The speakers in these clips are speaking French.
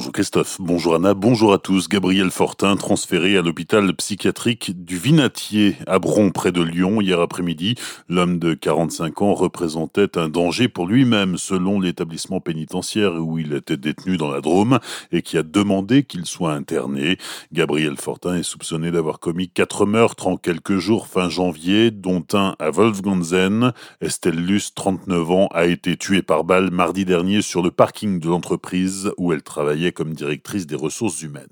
Bonjour Christophe, bonjour Anna, bonjour à tous. Gabriel Fortin, transféré à l'hôpital psychiatrique du Vinatier à Bron, près de Lyon, hier après-midi. L'homme de 45 ans représentait un danger pour lui-même, selon l'établissement pénitentiaire où il était détenu dans la Drôme et qui a demandé qu'il soit interné. Gabriel Fortin est soupçonné d'avoir commis quatre meurtres en quelques jours fin janvier, dont un à Wolfganzen. Estelle Luce, 39 ans, a été tuée par balle mardi dernier sur le parking de l'entreprise où elle travaillait comme directrice des ressources humaines.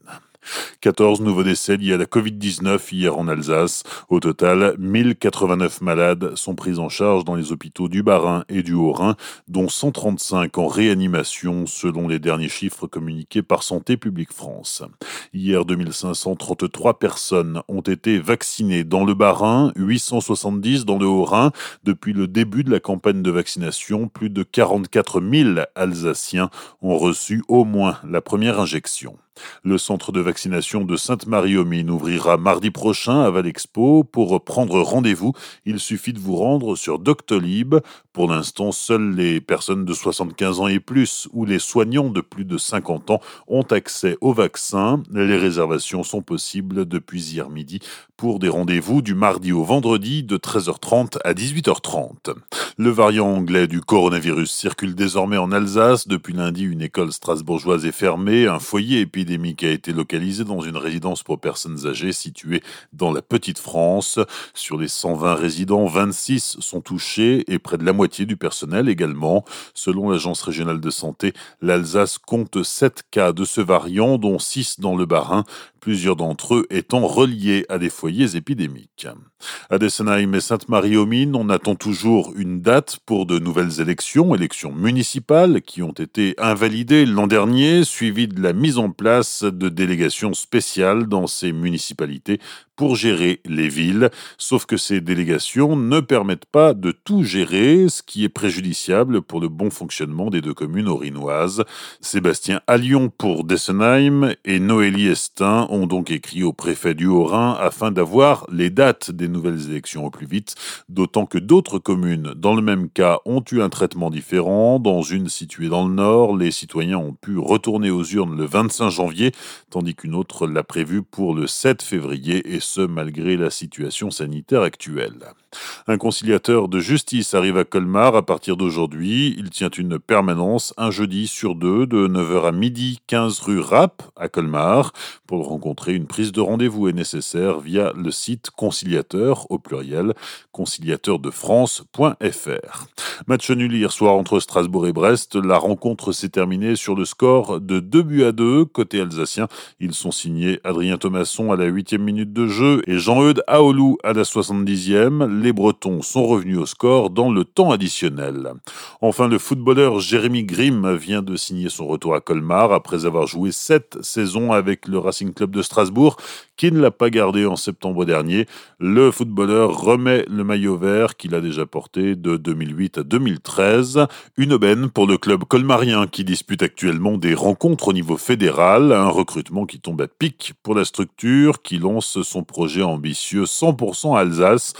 14 nouveaux décès liés à la Covid-19 hier en Alsace. Au total, 1089 malades sont pris en charge dans les hôpitaux du Bas-Rhin et du Haut-Rhin, dont 135 en réanimation selon les derniers chiffres communiqués par Santé publique France. Hier, 2533 personnes ont été vaccinées dans le Bas-Rhin, 870 dans le Haut-Rhin. Depuis le début de la campagne de vaccination, plus de 44 000 Alsaciens ont reçu au moins la première injection. Le centre de vaccination de Sainte-Marie-aux-Mines ouvrira mardi prochain à Valexpo. Pour prendre rendez-vous, il suffit de vous rendre sur Doctolib. Pour l'instant, seules les personnes de 75 ans et plus ou les soignants de plus de 50 ans ont accès au vaccin. Les réservations sont possibles depuis hier midi pour des rendez-vous du mardi au vendredi de 13h30 à 18h30. Le variant anglais du coronavirus circule désormais en Alsace. Depuis lundi, une école strasbourgeoise est fermée. Un foyer épidémique a été localisé dans une résidence pour personnes âgées située dans la Petite France. Sur les 120 résidents, 26 sont touchés et près de la moitié du personnel également. Selon l'Agence régionale de santé, l'Alsace compte 7 cas de ce variant, dont 6 dans le Bas-Rhin, plusieurs d'entre eux étant reliés à des foyers épidémiques. À Dessenheim et Sainte-Marie-aux-Mines, on attend toujours une date pour de nouvelles élections, élections municipales qui ont été invalidées l'an dernier, suivies de la mise en place de délégations spéciales dans ces municipalités pour gérer les villes, sauf que ces délégations ne permettent pas de tout gérer, ce qui est préjudiciable pour le bon fonctionnement des deux communes orinoises. Sébastien Allion pour Dessenheim et Noélie Estin ont donc écrit au préfet du Haut-Rhin afin d'avoir les dates des nouvelles élections au plus vite, d'autant que d'autres communes dans le même cas ont eu un traitement différent. Dans une située dans le nord, les citoyens ont pu retourner aux urnes le 25 janvier, tandis qu'une autre l'a prévu pour le 7 février et ce malgré la situation sanitaire actuelle. Un conciliateur de justice arrive à Colmar à partir d'aujourd'hui. Il tient une permanence un jeudi sur deux de 9h à midi, 15 rue Rapp à Colmar. Pour rencontrer, une prise de rendez-vous est nécessaire via le site conciliateur au pluriel conciliateurdefrance.fr. Match nul hier soir entre Strasbourg et Brest. La rencontre s'est terminée sur le score de 2 buts à 2 côté alsacien. Ils sont signés Adrien Thomasson à la 8 minute de jeu et Jean-Eudes Aoulou à la 70e les Bretons sont revenus au score dans le temps additionnel. Enfin, le footballeur Jérémy Grimm vient de signer son retour à Colmar après avoir joué sept saisons avec le Racing Club de Strasbourg, qui ne l'a pas gardé en septembre dernier. Le footballeur remet le maillot vert qu'il a déjà porté de 2008 à 2013. Une aubaine pour le club colmarien qui dispute actuellement des rencontres au niveau fédéral, un recrutement qui tombe à pic pour la structure qui lance son projet ambitieux 100% Alsace.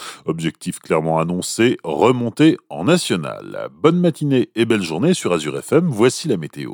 Objectif clairement annoncé, remonter en national. Bonne matinée et belle journée sur Azure FM, voici la météo.